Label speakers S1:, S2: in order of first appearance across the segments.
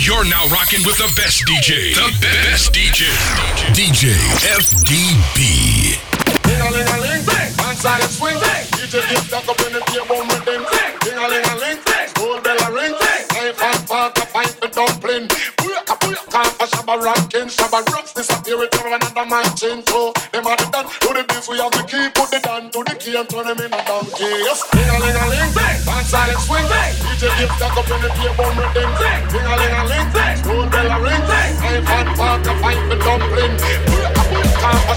S1: You're now rocking with the best DJ. The best DJ. DJ FDB.
S2: Ding-a-ling-a-ling, man side and swing. DJ get stuck up in the table with them. Ding-a-ling-a-ling, school bell a ring. Knife and fork a fight the dumpling. A shabba rockin', shabba rocks disappear with another man chin toe. Them are the done to the beef, we have the key, put the down to the key and turn them in a donkey. Yes, ding-a-ling-a-ling, man side and swing. DJ get stuck up in the table with them. Ding-a-ling-a-ling, school bell a ring. Knife and fork a fight the dumpling. Booyaka, a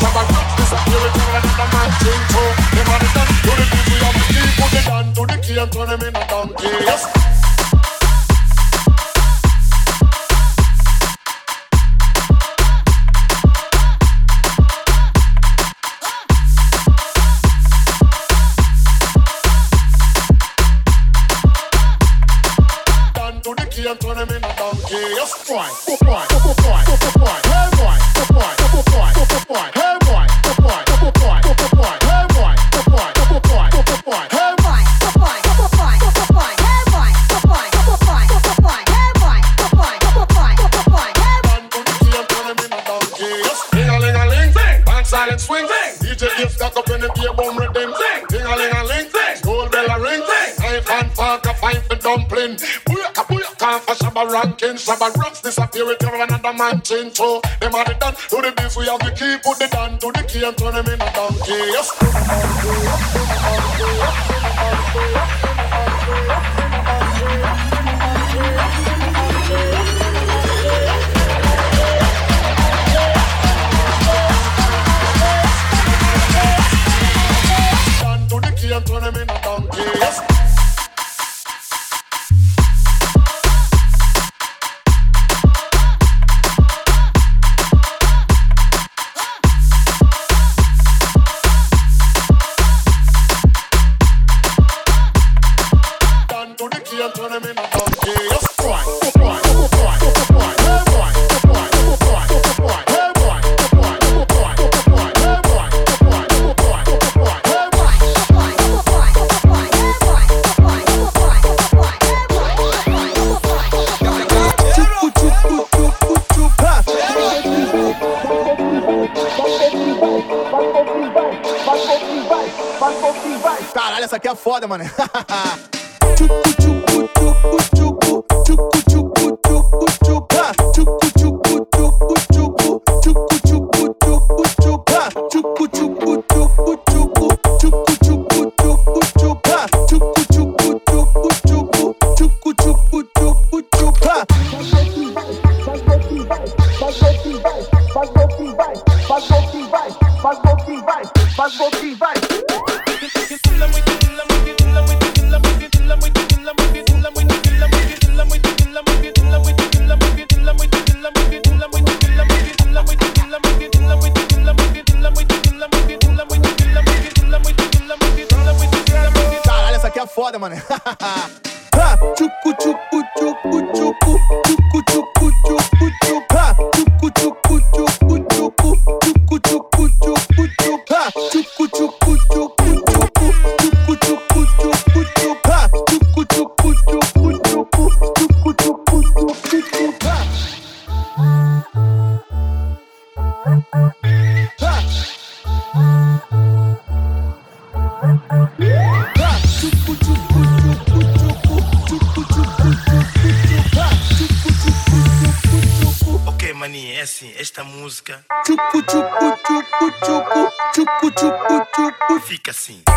S2: shabba rocks disappear with another man chin toe. Them are the done to the beef, we have the key, put the down to the key and turn them in a donkey. Yes. Up in the beer bum rhythm. Ding a ling a ling, school bell a ring. Knife and fork a fight for dumpling. Booyaka booyaka for shabba ranking. Shabba rocks disappear with every another man chin toe. Them are the done to the beef. We have the key, put the down to the key and turn him in a donkey. Yes. Down
S3: tchucutuca, tchucutuca.
S4: Fica assim.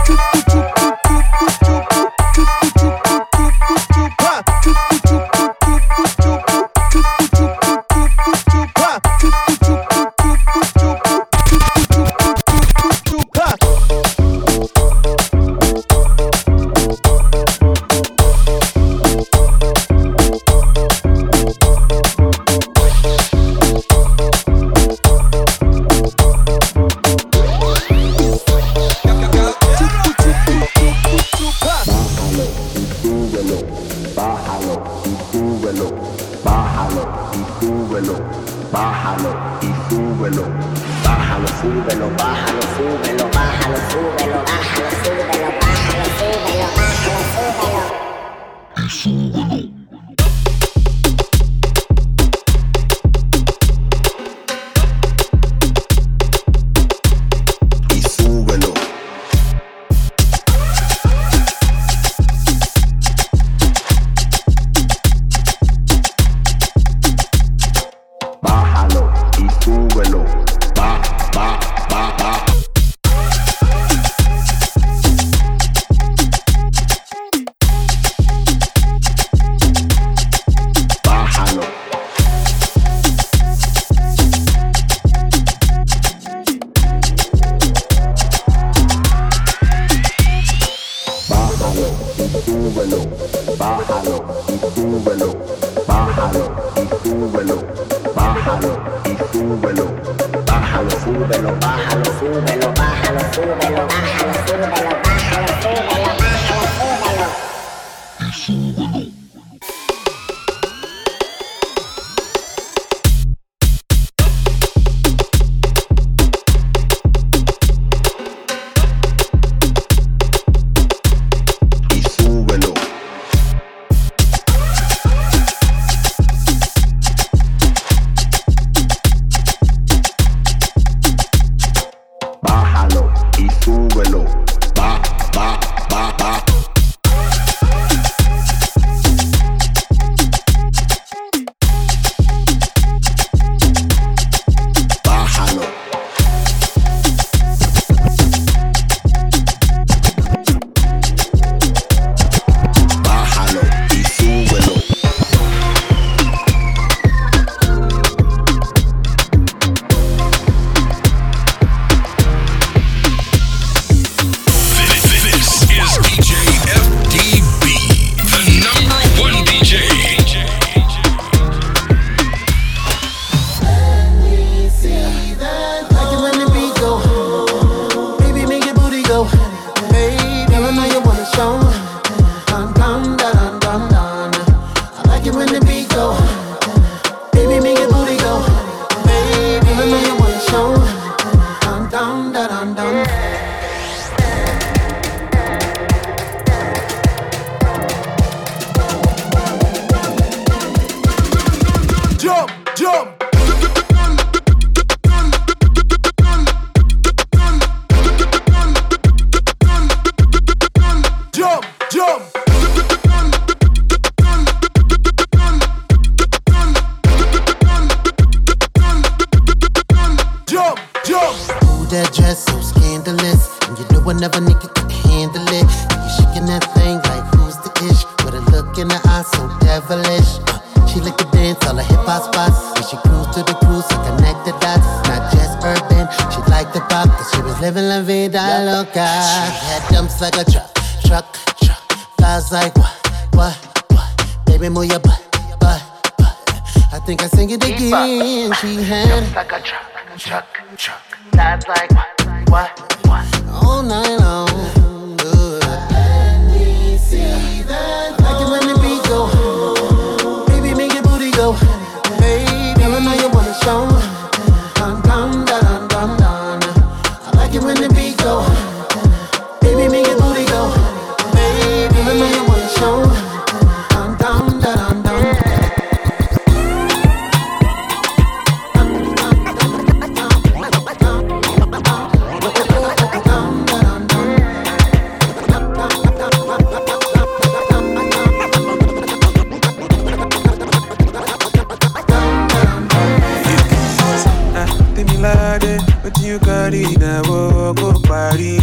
S5: you carry na go parí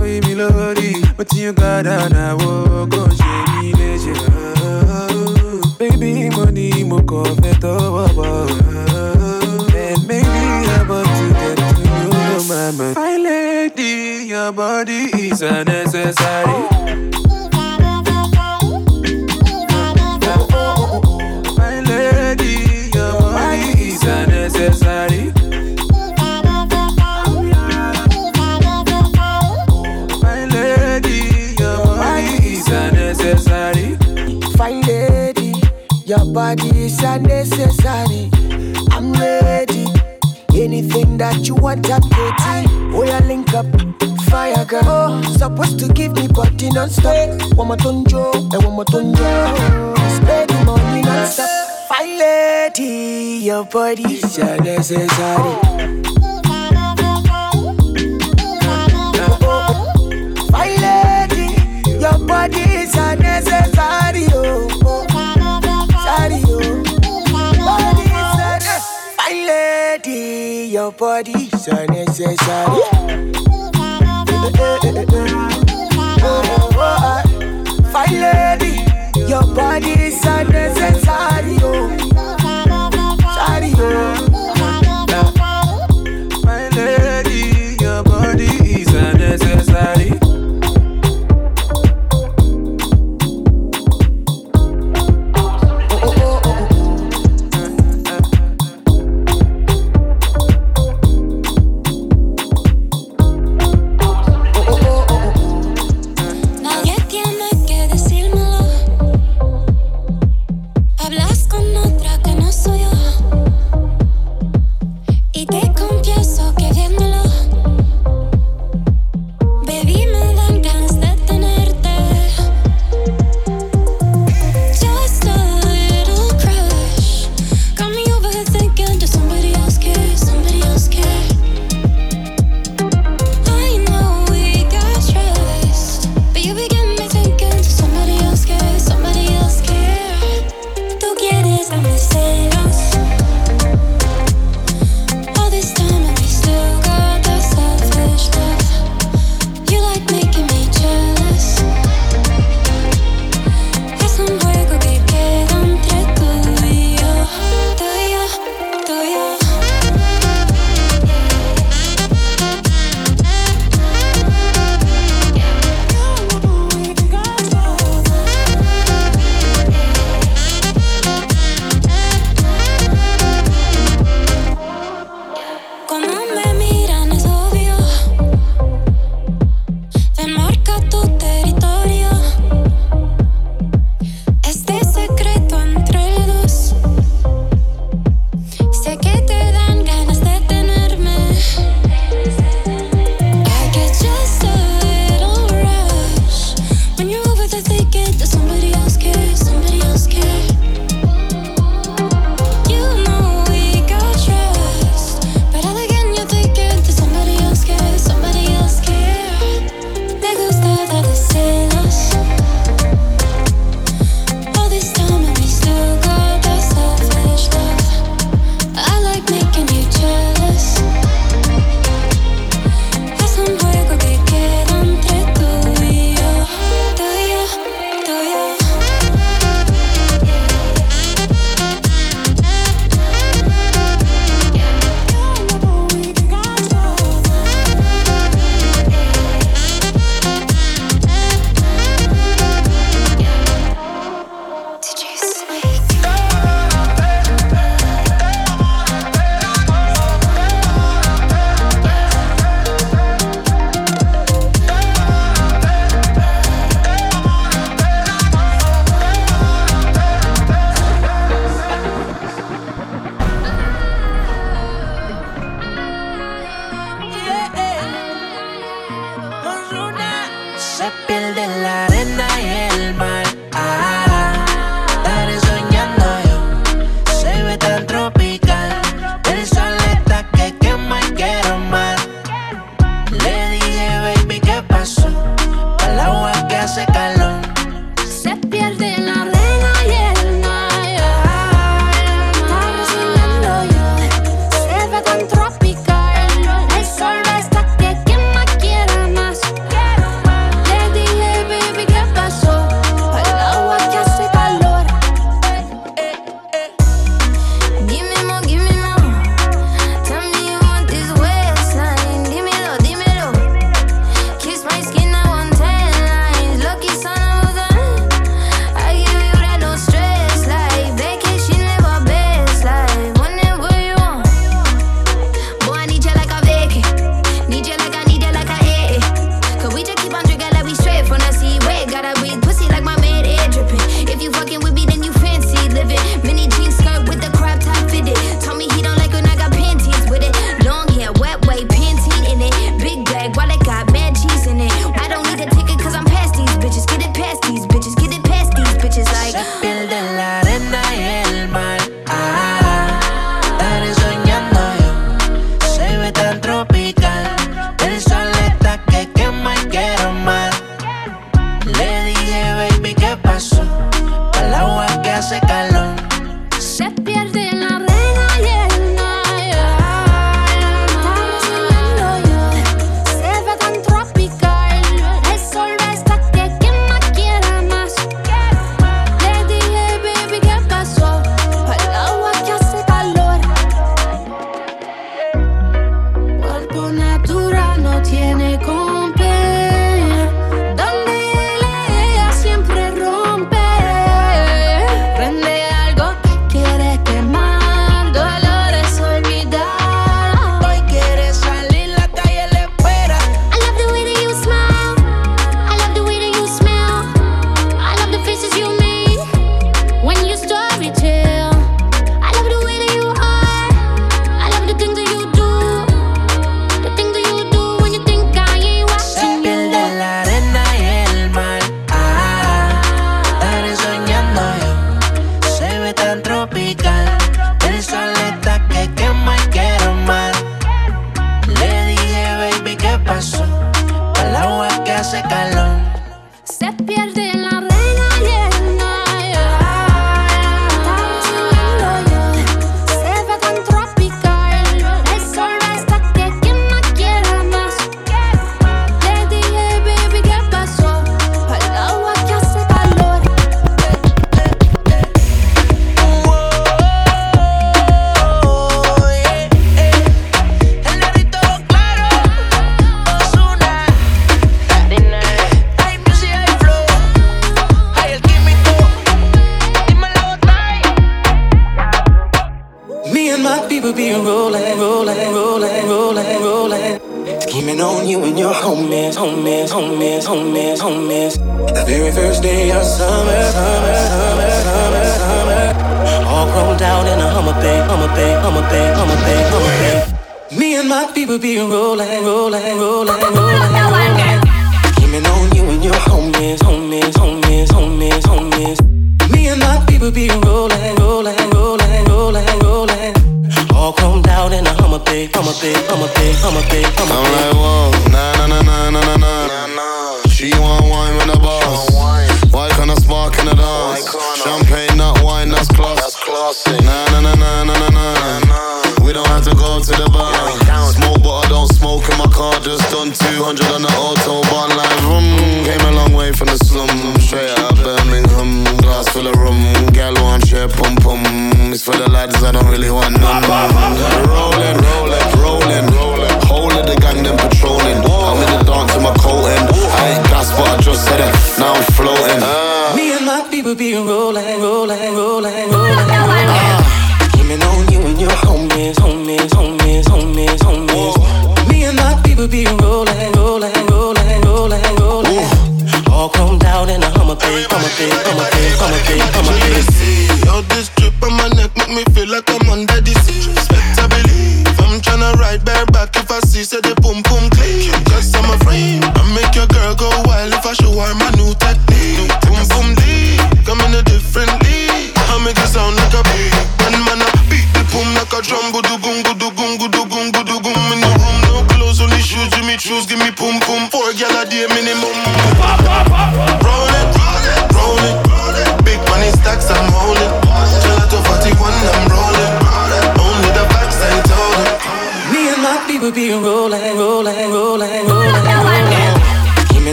S5: oyin mi lórí you
S6: gather na go ṣe mi léṣe. baby money, ní mo kàn fẹ́ tọwọ́ bọ̀. and maybe I want to get to know my man. my lady your body is unnecessary. body is unnecessary. I'm
S5: ready. Anything that you
S7: want, I'm getting. Oh, yeah, link up. Fire girl, oh, supposed to give me body non-stop. One more
S5: tonjo, and one more tonjo. Spend money non-stop. Fire lady, your a
S8: unnecessary. body, your body's unnecessary. Oh, Fine lady, your body's unnecessary. Oh, sorry, oh.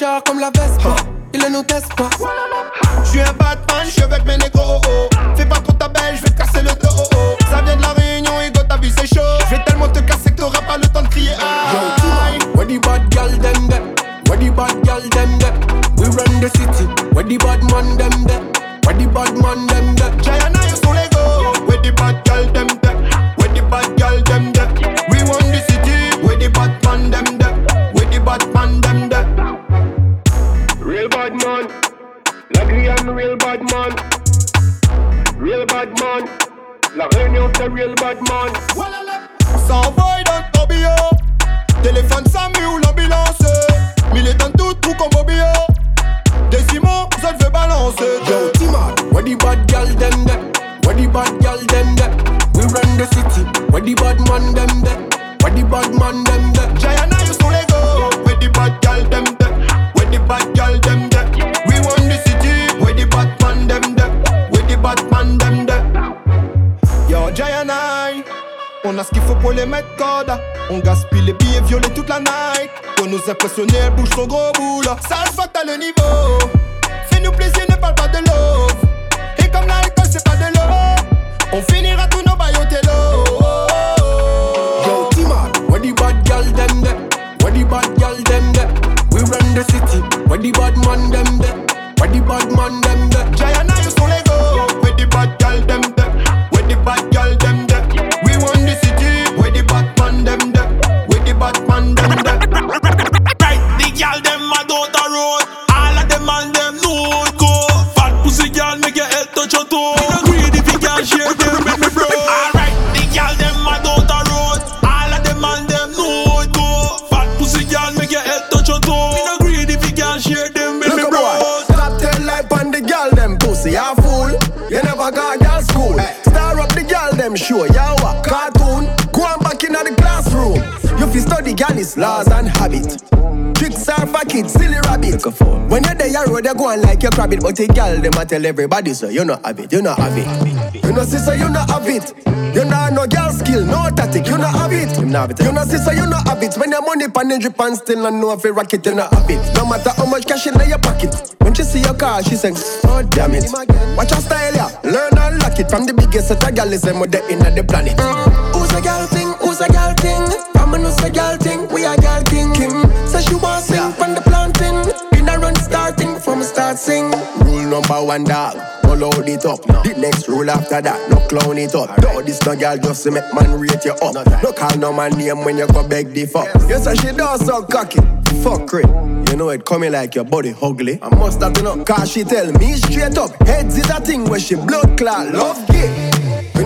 S8: char comme la Vespa, il ne nous teste pas. Je suis un Soniel bouge son gros boule. Sale fuck, t'as le niveau. Fais-nous plaisir, ne parle pas de love. Et comme l'alcool, c'est pas de l'eau. On finira tous nos bails au télo. Yo, Timad, where the bad girl them there? Where the bad girl them there? We run the city, where the bad man them there? Where the bad man them there? Jayana, you sont les go. Where the bad girl them there? Where the bad girl them
S3: When you're road, you go on like you crab it. But a gal, them a tell everybody, so you not have it, you not have it. You know, sister, you not have it. You not no girl skill, no tactic, you not have it. You know, sister, you not have it. When your money pan and drip and still not know if you rock it, you not have it. No matter how much cash in your pocket. When she see your car, she sings, oh damn it. Watch your style, yeah. Learn and lock it from the biggest set of gal is them with the in the planet. Who's a gal thing? Who's a gal thing? I'm a a gal thing. We a gal king. Kim says she want sing from start sing. Rule number one dog. Follow it up. The next rule after that, no clown it up. No, this no girl just to make man rate you up. No call no man name when you go beg the fuck. Yes, and she does so cocky. Fuck it. You know it coming like your body ugly. I must have to know, cause she tell me straight up. Heads is a thing where she blood clot, love gay.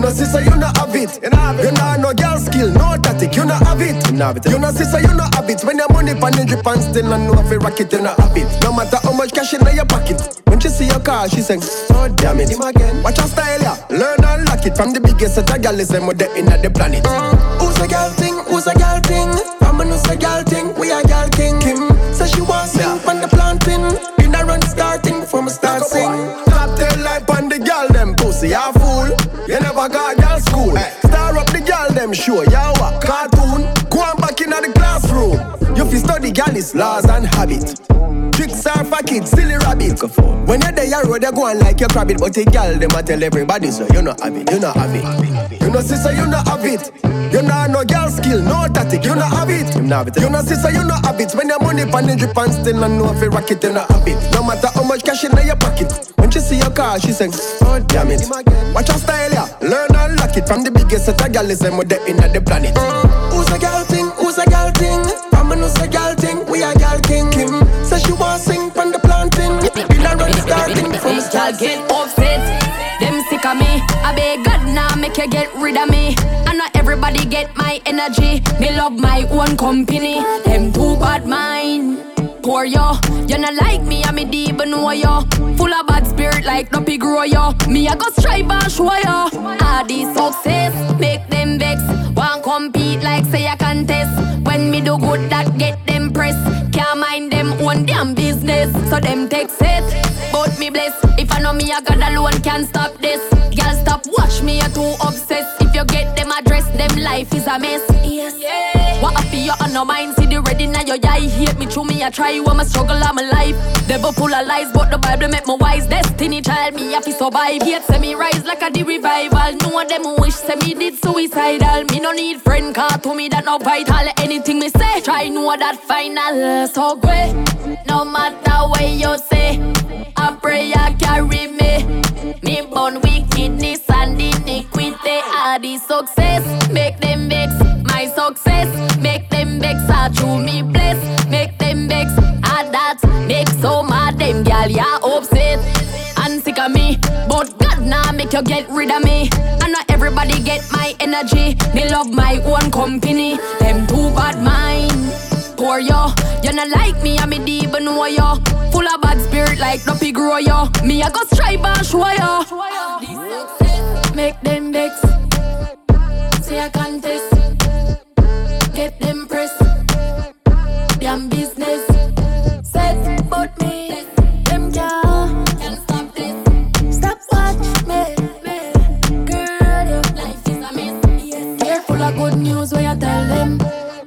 S3: You know, sister, you not have it. You not have it. You not no girl skill, no tactic. You not have it. You have it. You know, sister, you not have it. When your money pan the drip and still not know if you rock it, you not have it. No matter how much cash in your pocket. When she see your car, she saying, Oh damn it. Watch your style, yeah. Learn and lock it from the biggest set of girl is them with the in the planet. Who's a girl thing? Who's a girl show, ya? Cartoon. Go on back in the classroom. You fi study is laws and habit. For kids, silly rabbit. When you're there, you road, you go on like you crab it. But a girl, them a tell everybody, so you not have it, you not have it. You know, sister, you not have it. You not no girl skill, no tactic, you not have it. Eh? You know, sister, you not have it. When your money pan the drip and still not know if you rock it, you not have it. No matter how much cash in your pocket. When she see your car, she sings, oh damn it. Watch your style, yeah. Learn and lock it from the biggest set of girl is them with the in the planet. Who's a girl thing? Who's a girl thing? I'm a a girl thing. We a girl king. Kim says she want from start.
S9: get upset. Them sick of me. I beg God now make you get rid of me. I know everybody get my energy. Me love my own company. Them too bad mind. Poor yo, you not like me, I'm a deep and know yo. Full of bad spirit like no Duppy grow yo. Me I go strive and show yo. All these success make them vex. Want compete like say I contest. When me do good that get them press. Own damn business. So them take it, but me bless. If I know me I got alone can't stop this. Girl stop watch me you too obsessed. If you get them address them life is a mess. Yes. Yeah. What up you on no mind see the ready now your eye hate me through me I try I'm a struggle I'm alive. Devil full of lies but the Bible make me wise. Destiny child me have to survive. Hate say me rise like a the revival. No them wish say me did suicidal. Me no need friend car to me that no vital. Anything me say try know that final. So great no matter what you say. I pray I carry me. Me born wickedness and iniquity. All the success make them vex. My success make them vex. I true me bless make them vex. I that make so mad them gal ya upset and sick of me. But God now make you get rid of me. I know everybody get my energy. Me love my own company. Them too bad mind. Poor yo, like Duppy grow yo. Me I go strive and show yo. Make them vex. Say I contest. Get them press. Damn business. Set but me. Them can't. Stop this. Stop watch me. Girl, your life is a mess. Of good news when you tell them.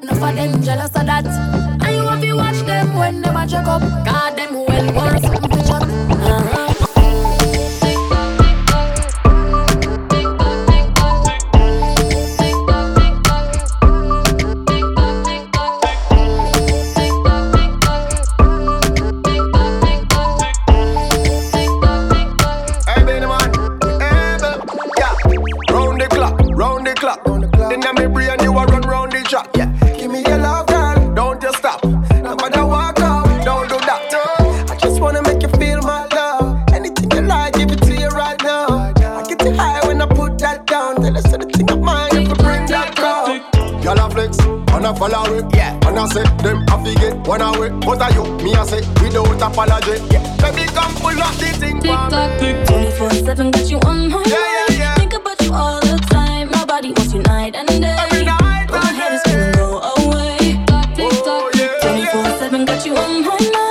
S9: Enough of them jealous of that. And you watch them when them a check up.
S3: I say, them have to one away. What are you? Me I say, without apology. Yeah. Let me come pull up the thing
S10: Tick tock, 24-7 got you on my
S3: yeah, yeah, yeah.
S10: Think about you all the time. My body wants you night and day.
S3: Every night,
S10: but my head is gonna go away.
S11: Tick tock, tick tock, 24-7 got you on my mind.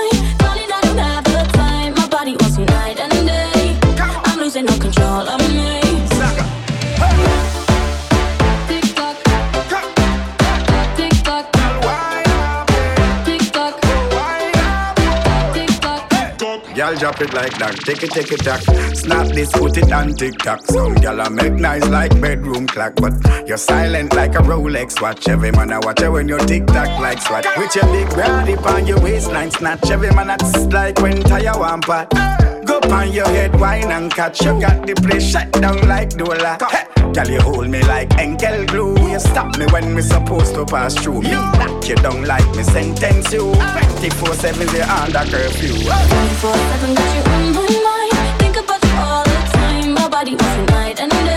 S11: Drop it like that. Take it, take it, tack. Snap this, put it on TikTok. Some girl I make nice like bedroom clock, but you're silent like a Rolex watch. Every man I watch you when you tick tock like swat. With your big body on your waistline snatch. Every man that's like when tire one. Go on your head, wine and catch. You got the place shut down like Dola. Hey, girl, you hold me like Enkel glue. You stop me when me supposed to pass through. Me knock you down like me sentence you. 24-7 they under curfew.
S10: 24-7 got you on my mind. Think about you all the time. My body was night and day.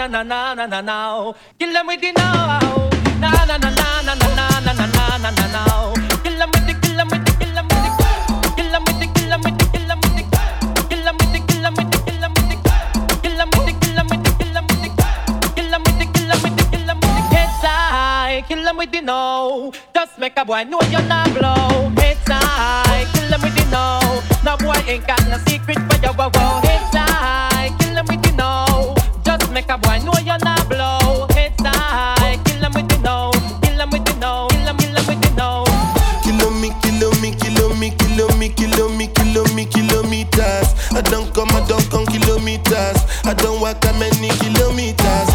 S10: Na na na na na na.
S12: Kill 'em with the now. Na na na na na na na na na na na na na. Kill 'em with the, kill 'em with the, kill 'em with the, kill 'em with the, kill 'em with the, kill 'em with the, kill 'em with the, kill 'em with the, kill 'em with the, kill 'em with the, kill 'em with the, kill 'em with the, kill 'em with the, kill 'em with the, kill 'em with the. Heads high, kill 'em with the no. Just make a boy know you're not blow. Heads high, kill 'em with the no. No boy ain't got no secret for you. Whoa, whoa.
S13: I don't walk that many kilometers.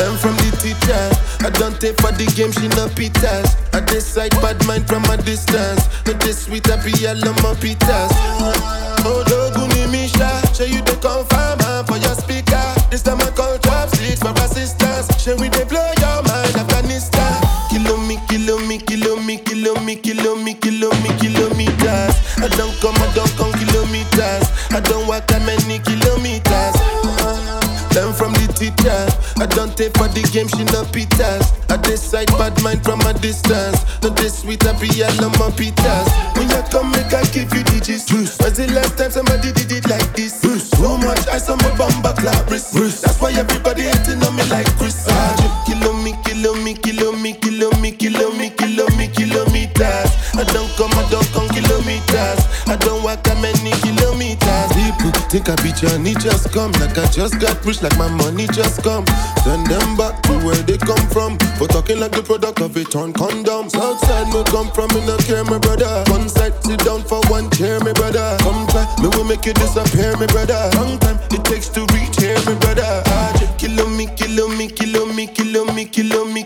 S13: Learn from the teacher. I don't take for the game, she no pitas. I decide bad mind from a distance. No this sweet happy yellow my pitas. Oh, doguni misha, show you the confirm for your speaker. This time I call Chopstix for assistance. Show we they blow your mind, Afghanistan. Kilo me, kilo me, kilo me, kilo me, kilo me, kilo me, kilometers. I don't come, I don't come kilometers. I don't walk that many kilometers. Don't take for the game, she no pitas. I decide bad mind from a distance. Not this sweet happy yellow my pitas. When you come, make I give you digits. When's the last time somebody did it like this? Too much ice on my bumper clap wrist. That's why everybody hating on me like Chris. Ah, Kilo me, kilo me, kilo me, kilo me, kilo me, kilo me, kilometers. I don't come, I don't come kilometers. I don't walk that many kilometers. Think I beat be Johnny just come like I just got rich, like my money just come. Send them back to where they come from. For talking like the product of a torn condom. Southside me come from, me no care, my brother. One side, sit down for one chair, my brother. Come try, me will make you disappear, my brother. Long time it takes to reach here, my brother. Kilo me, kilo me, kilo me, kill me, kilo me, kilo me,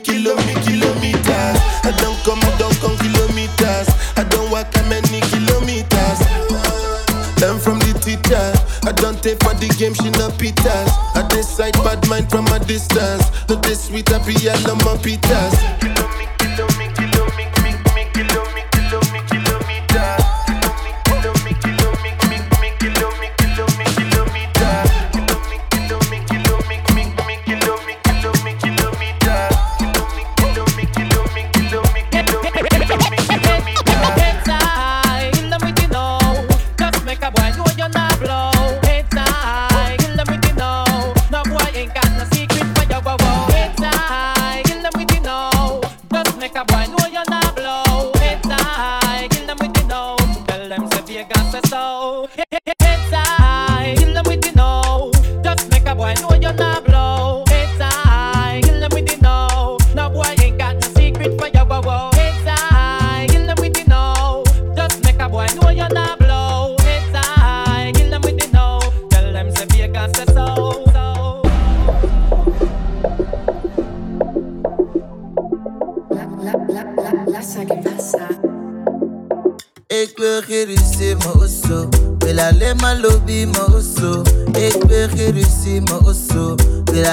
S13: I don't take for the game, she no pitas. I decide bad mind from a distance. No this sweet happy yellow my pitas.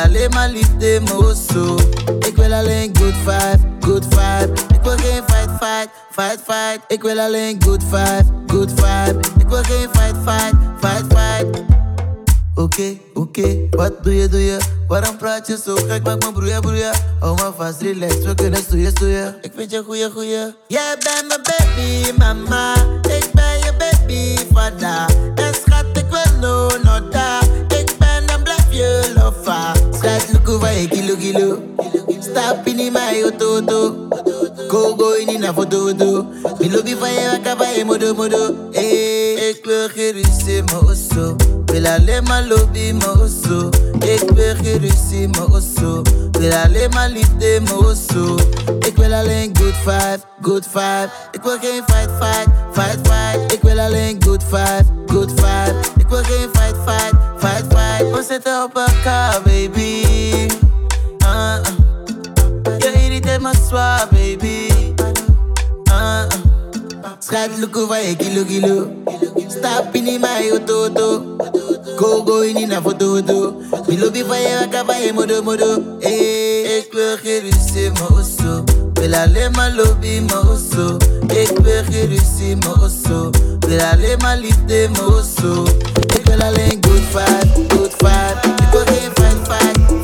S14: Alleen maar liefde, mijn osso. Ik wil alleen good vibe, good vibe. Ik wil geen fight, fight, fight, fight. Ik wil alleen good vibe, good vibe. Ik wil geen fight, fight, fight, fight. Oké, oké, wat doe je, doe je? Waarom praat je zo gek? Maak me broeien, broeien. Hou me vast, relax, we kunnen stoeien, stoeien. Ik vind je goeie, goeie. Jij bent mijn baby, mama. Ik ben je baby, vader. En schat, ik wil no, no da. Ik ben en blijf je lofa. Start look over a kilo kilo. Stop in my ototo. Go, go in na foto, foto. Mi lobby wakka van modo, modo. Hey, ik wil geen ruzie, maar osso. Wil alleen maar lobby, maar osso. Ik wil maar osso. Wil alleen maar liefde, osso. Ik wil alleen good vibe, good vibe. Ik wil geen fight, fight, fight, fight. Eh, ik wil alleen good vibe, good vibe. Ik wil geen fight, fight, fight, fight. We zitten op elkaar, baby. Ah, ah m'asseoir, baby. Uh -uh. Scratch look over a kilo kilo. Stop in my ototo. Go go in in a photo to. We love you for your cabaye modo modo. Eh, éclairer c'est morceau. Will I let my lobby mosso? Éclairer c'est morceau. Will I let my lift the la Éclairer good fat, good fat. You go get
S15: fine fat.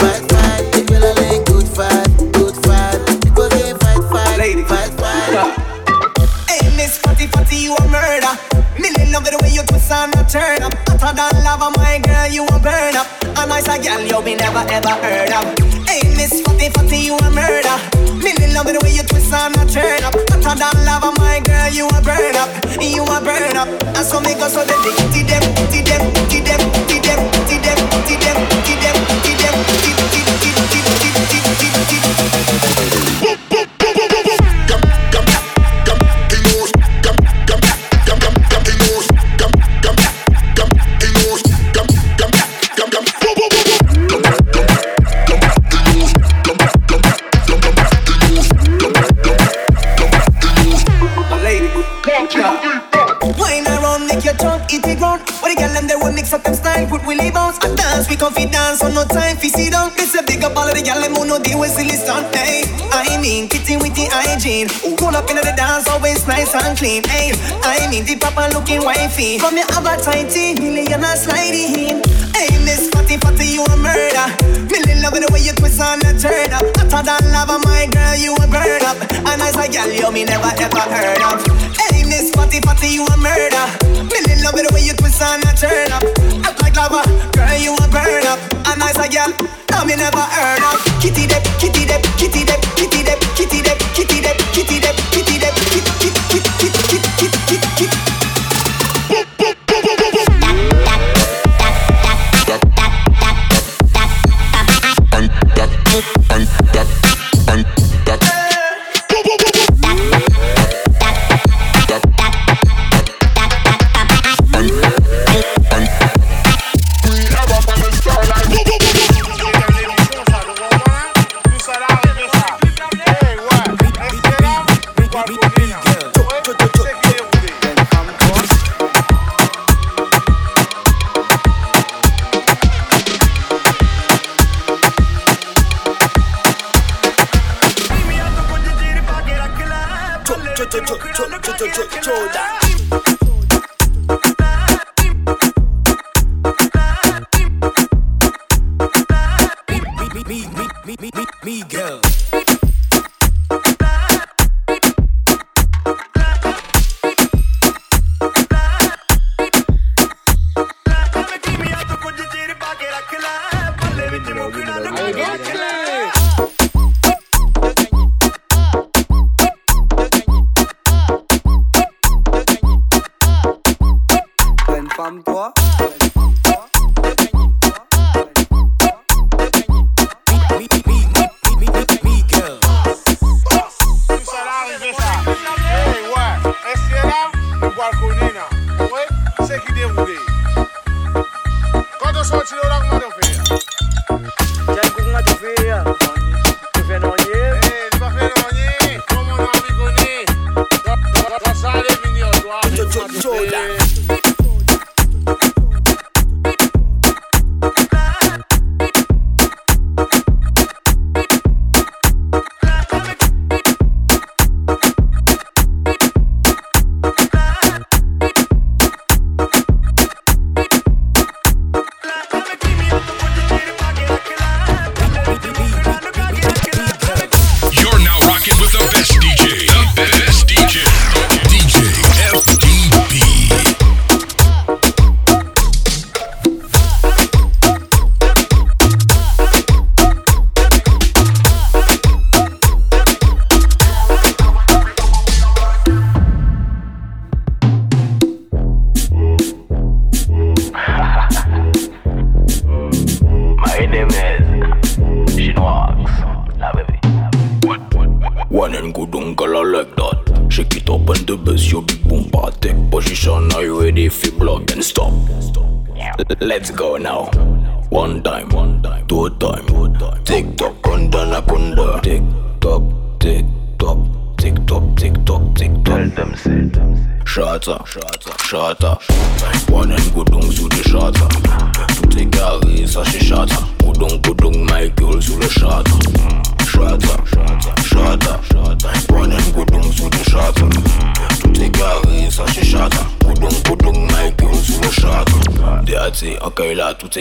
S15: Fatty, you a murder. Million love the way you twist and a turn up. Hotter than lava, my girl, you a burn up. A nice a girl you be never ever heard of. Hey, Miss Fatty Fatty, you a murder. Million love the way you twist and a turn up. Hotter than lava, my girl, you a burn up. You a burn up. And so me go so the the know they will silly stunt. Hey, I mean kitty with the hygiene. Who pull up into the dance, always nice and clean. Hey, I mean the papa looking wifey. From your have a tighty, million a sliding. Hey, Miss Fatty Fatty, you a murder. Million love the way you twist and a turn up. Hotter than lava, my girl, you a burn up. And as a girl, you me never ever heard of. Hey, Miss Fatty Fatty, you a murder. Million love the way you twist and a turn up. Act like lava, girl, you a burn up. A girl, now me never heard of. Kitty dip, kitty dip, kitty dip, kitty dip, kitty dip, kitty dip, kitty dip, kitty dip, kitty kitty kitty kitty kitty kitty kitty.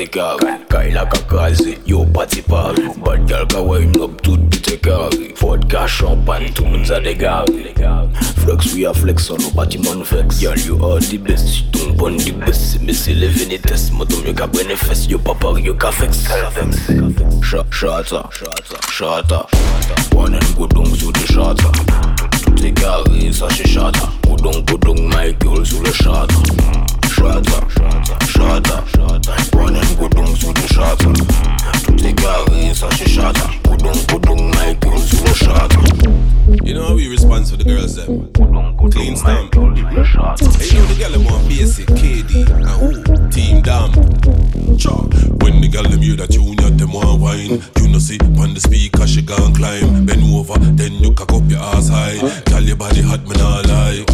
S16: Carré Kaila ka kaze, yo pati Bad girl ka wine up, tout bit est carré Vodka, champagne, tout moun sa dégaré Flex, we a flex, on no party man vex Girl, you are the best, you don't pon the best. Me se leve ni test, motom yo ka brene fes Yo pa pari, yo ka vex Shata, shata, One and go down sous the shata Tout est carré, ça c'est shata Go down, go down, my girl sous le shata Tout est carré, ça c'est shata Go down, go down, my girl sous le shata
S17: You know how we respond to the girls them? Clean stamp. Hey, you know the girl them want basic KD and who? Team Dam. Cha. When the girl them hear that tune you them want wine. You know see on the speaker she gon' climb. Bend over then you cock up your ass high. Tell your body hot me nah lie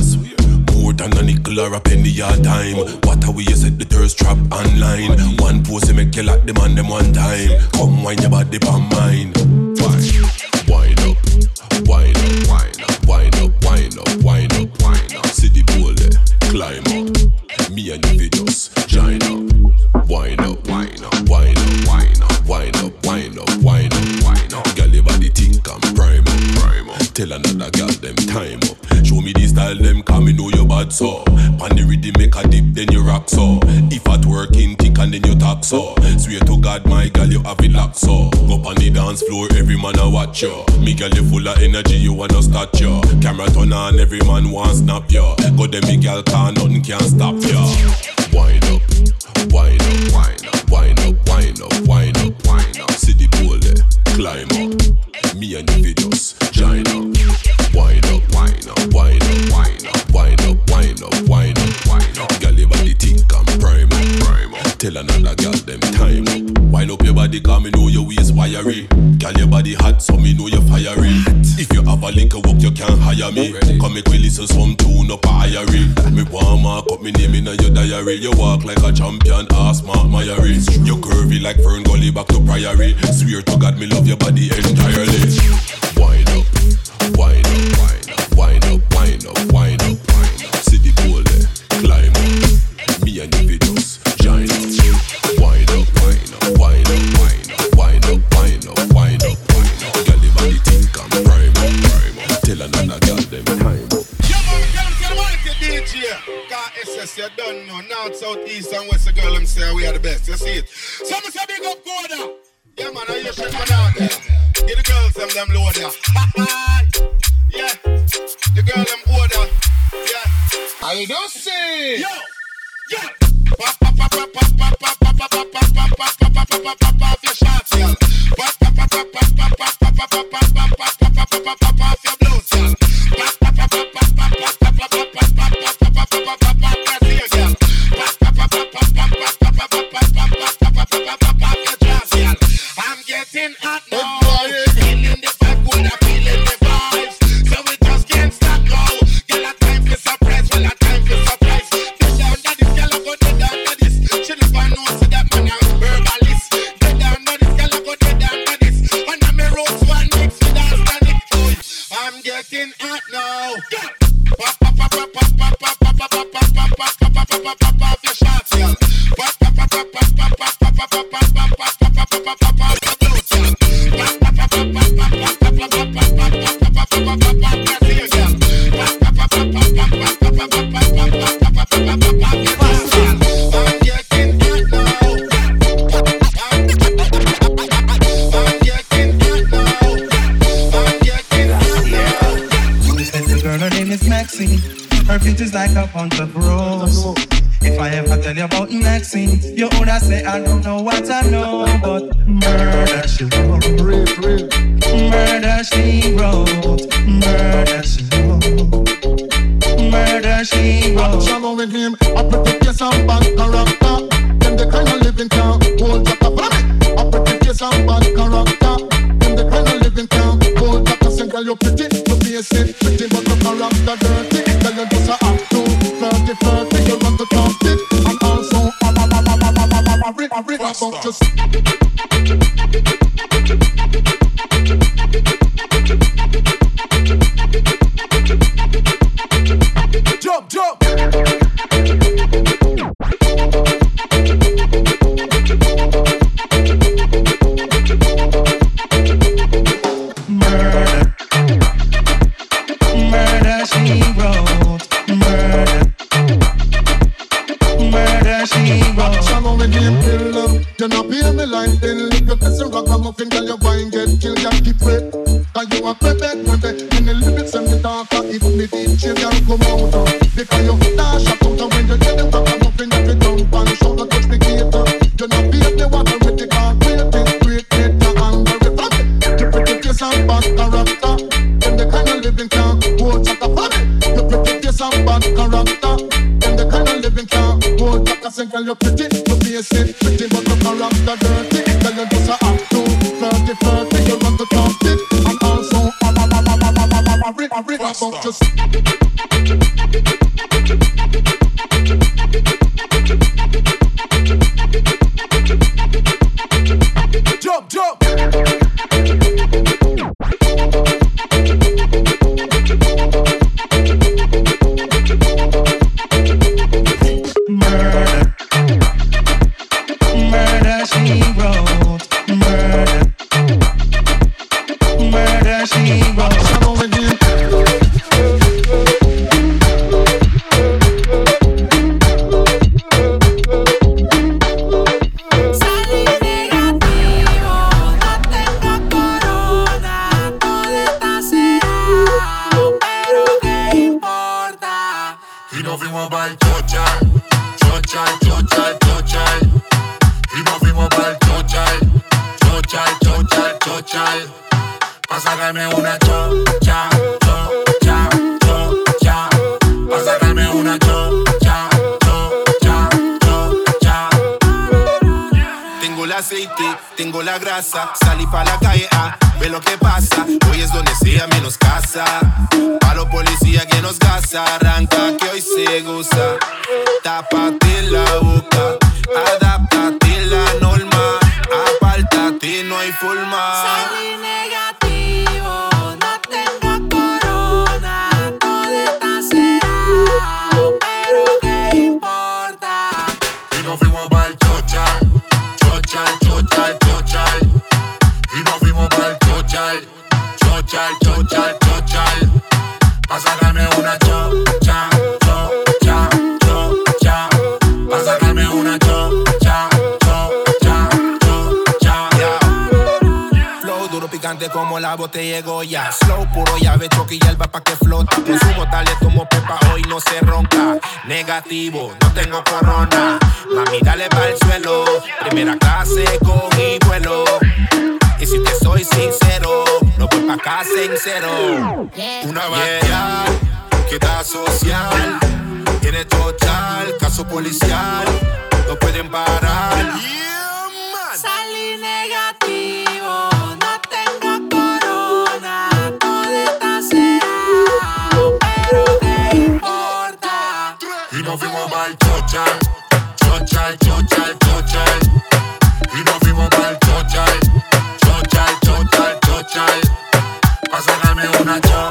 S17: than a a penny your time. What a way you set the thirst trap online. One you make you lock them on them one time. Come wine your body on mine. Wine, wine up, wine up, wine up, wine up, wine up, wine up, wine up. See the pole climb up. Me and you just join up. Wine up, wine up, wine up, wine up, wine up, wine up, wine up, wine up. Girl, your body think I'm prime up, prime up. Tell another girl them time up. Show me the style them, bad so. Pan the rhythm make a dip, then you rock so. If at working tick and then you talk so. Swear to God, my girl, you have it locked so. Go on the dance floor, every man a watch you. Me girl, you full of energy, you wanna start you. Camera turn on, every man want snap you. Go them me girl, can nothing can stop you. Wind up, wind up, wind up, wind up, wind up, wind up, wind up. See the pole there, climb up. Me and fi just join up. Wind up, wind up, wind up, wind up, wind up, up, wind up, wind up. Girl, your body think I'm prime up, prime up. Tell another girl them time up. Wind up your body, cause me know your waist wiry. Girl, your body hot, so me know you're fiery. If you have a link work, you can hire me. Come make we listen some tune up a. Me want mark up me name in your diary. You walk like a champion, ass mark my You curvy like Fern Gully back to Priory. Swear to God, me love your body entirely. Wind up, wind up, wind up, wind up, wind up, wind up, wind up. You
S8: done. North, south, east, and west, the girl them say we are the best. You see it? Some say big up Coda. Yeah, man, I hear shit down there. Get the girls them them load ya. yeah, the girl them order. Yeah, I don't see. Yo, yeah. Pop, pop, pop, pop, pop, pop, pop, pop, pop, pop, pop, pop, pop, pop, pop, pop, pop, pop, your shots, girl. Pop, pop, I
S4: don't know what I know, but murder she wrote. Murder she wrote. Murder
S18: she wrote. Murder she wrote.
S19: I'm with him. I protect your sound bad character. then the kind of living town. Hold up, I protect your sound bad character. then the kind of living town. Hold up, I say, girl, you're pretty. you're it. funk just
S8: primera clase con mi vuelo. Y si te soy sincero, no voy pa' acá sincero.
S20: Una
S8: batalla que da social, tiene total, caso policial, no pueden parar.
S21: Salí negativo, no tengo corona, todo está cerrado, pero qué importa.
S20: Y nos fuimos mal chocha chochal, chochal, chochal. Y nos fuimos pa'l chochal, chochal, chochal, chochal. Pa' sacarme una
S22: chochal.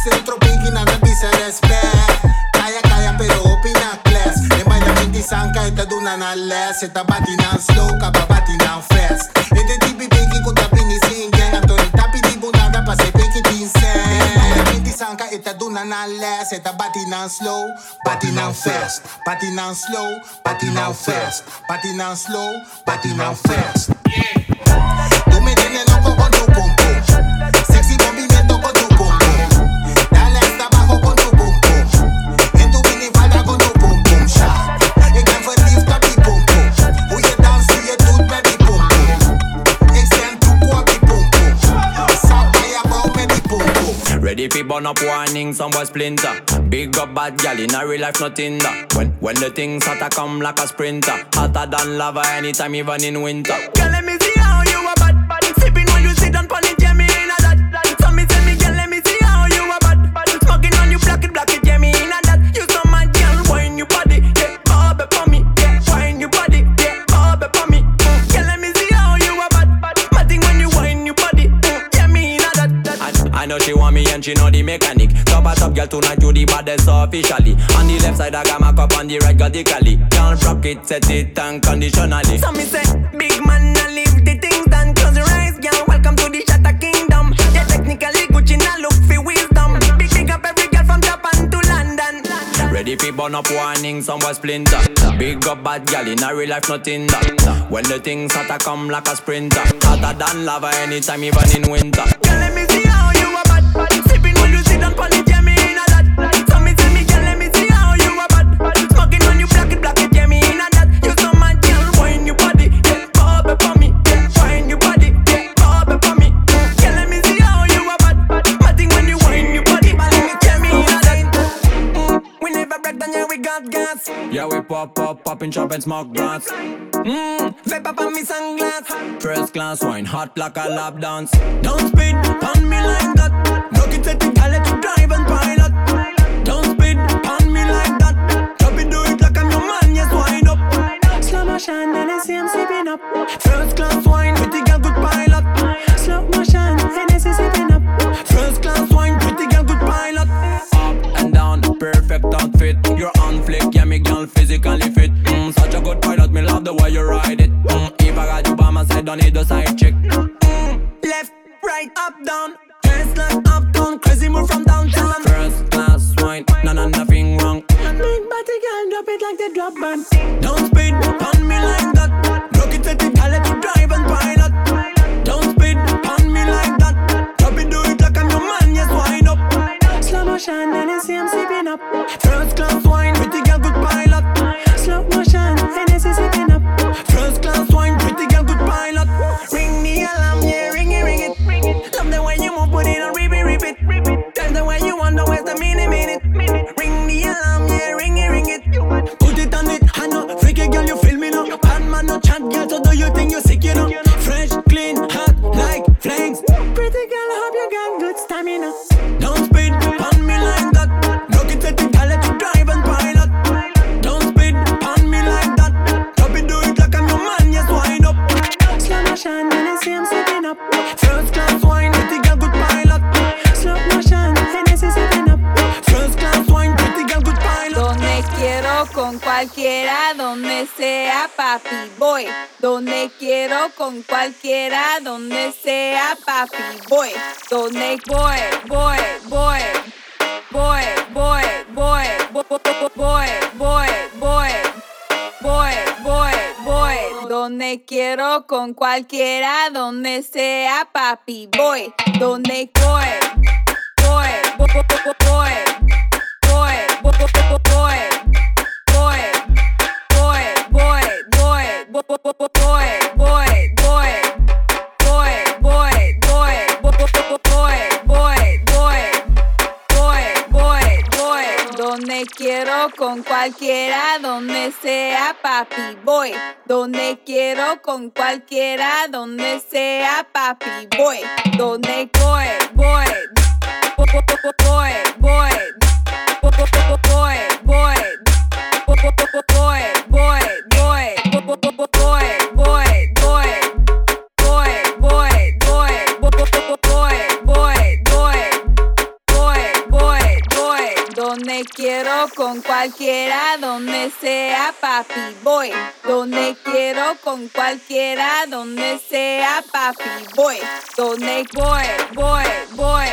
S22: centro pingin anna bisa respect Kaya kaya pero pinakles Nembay na minti sang kahit aduna na
S3: less Ita bati ng slow kababati ng fast. Hindi di bibigin ko tapi ni singen Ato ni tapi di bunaga pa sa piki tinsen Nembay na minti sang kahit aduna na less Ita bati slow, batina fast. Batina slow, batina fast. Batina slow, batina fast. Tú me tienes loco con tu
S23: Ready fi burn up warning, some boy splinter. Big up bad gal in a real life, nothing that. When when the things hotter come like a sprinter, hotter than lava anytime, even in winter. Know she want me and she know the mechanic. Top a top girl tonight, you the baddest officially. On the left side, I got my cup on the right, got the cali. Can't rock it, set it unconditionally.
S21: So me say, big man, I leave the things done. Close your eyes, girl. Welcome to the Shatter Kingdom. Yeah, technically Gucci now look for wisdom. Big big up every girl from Japan to London.
S23: Ready fi burn up warning, some boy splinter. Big up bad gal in a real life, nothing that. When the things hotter come like a sprinter, hotter than lava anytime, even in winter.
S21: Girl, let me see
S23: pop pop and chop and smoke grass.
S21: Mmm, vape up on me sunglass.
S23: First class wine, hot like a lap dance.
S21: Don't speed on me like that. Look it at the gal let drive and pilot. Don't speed on me like that. Drop it, do it like I'm your man, yes, wind up. Slow motion, and I see I'm sipping up. First class wine, with girl,
S23: physically fit. Mm, such a good pilot, me love the way you ride it. Mm, if I got you by my side, don't need a side chick.
S21: Mm, left, right, up, down. First class, up, down. Crazy move from downtown.
S23: First class wine, no, no, nothing wrong.
S21: Big body girl, drop it like the drop band. Don't speed on
S24: sea papi voy. Donde quiero con cualquiera, donde sea papi voy. Donde voy, voy, voy. Voy, voy, voy, voy, voy, voy, voy, voy, voy. Donde quiero con cualquiera, donde sea papi voy. Donde voy, voy, voy, voy, voy, voy, Donde quiero con cualquiera, donde sea papi voy. Donde quiero con cualquiera, donde sea papi voy. Donde voy, voy, voy, voy, voy, voy, voy. con cualquiera donde sea, papi. Voy donde quiero con cualquiera donde sea, papi. Voy donde voy, voy, voy.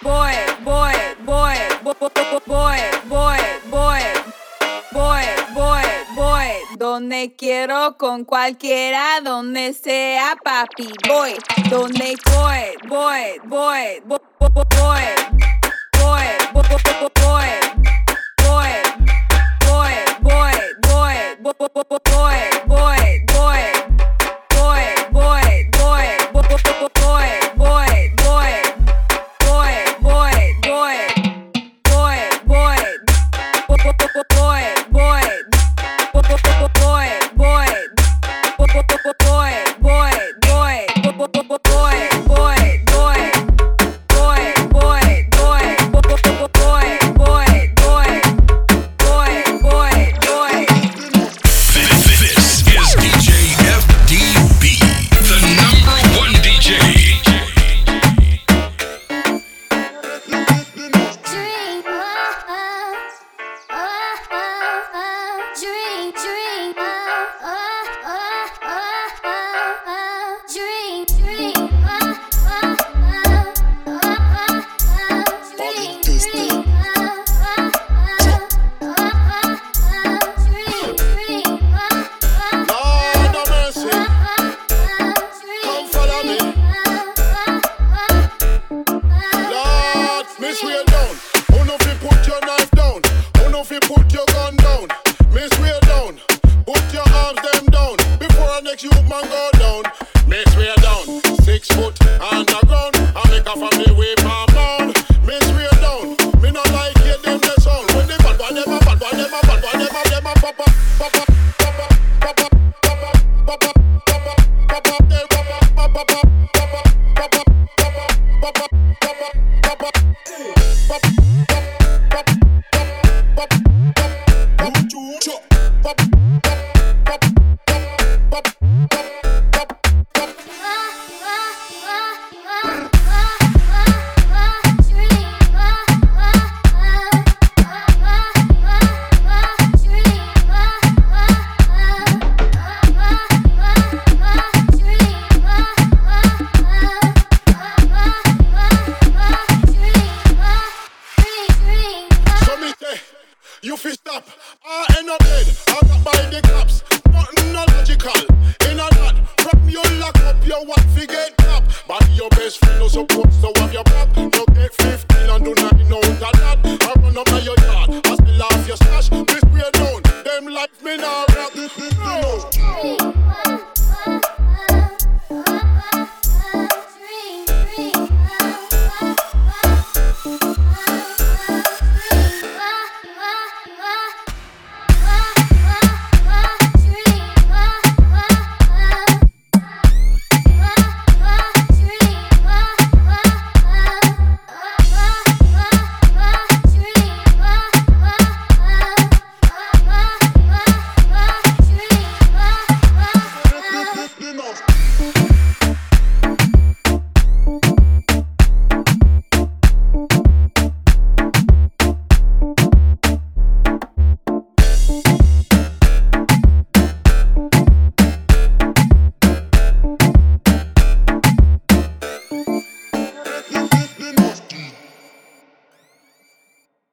S24: Voy, voy, voy, voy, voy, voy, voy, voy, voy, voy. Donde quiero con cualquiera, donde sea, papi. Voy, donde voy, voy, voy, voy, voy, voy, voy.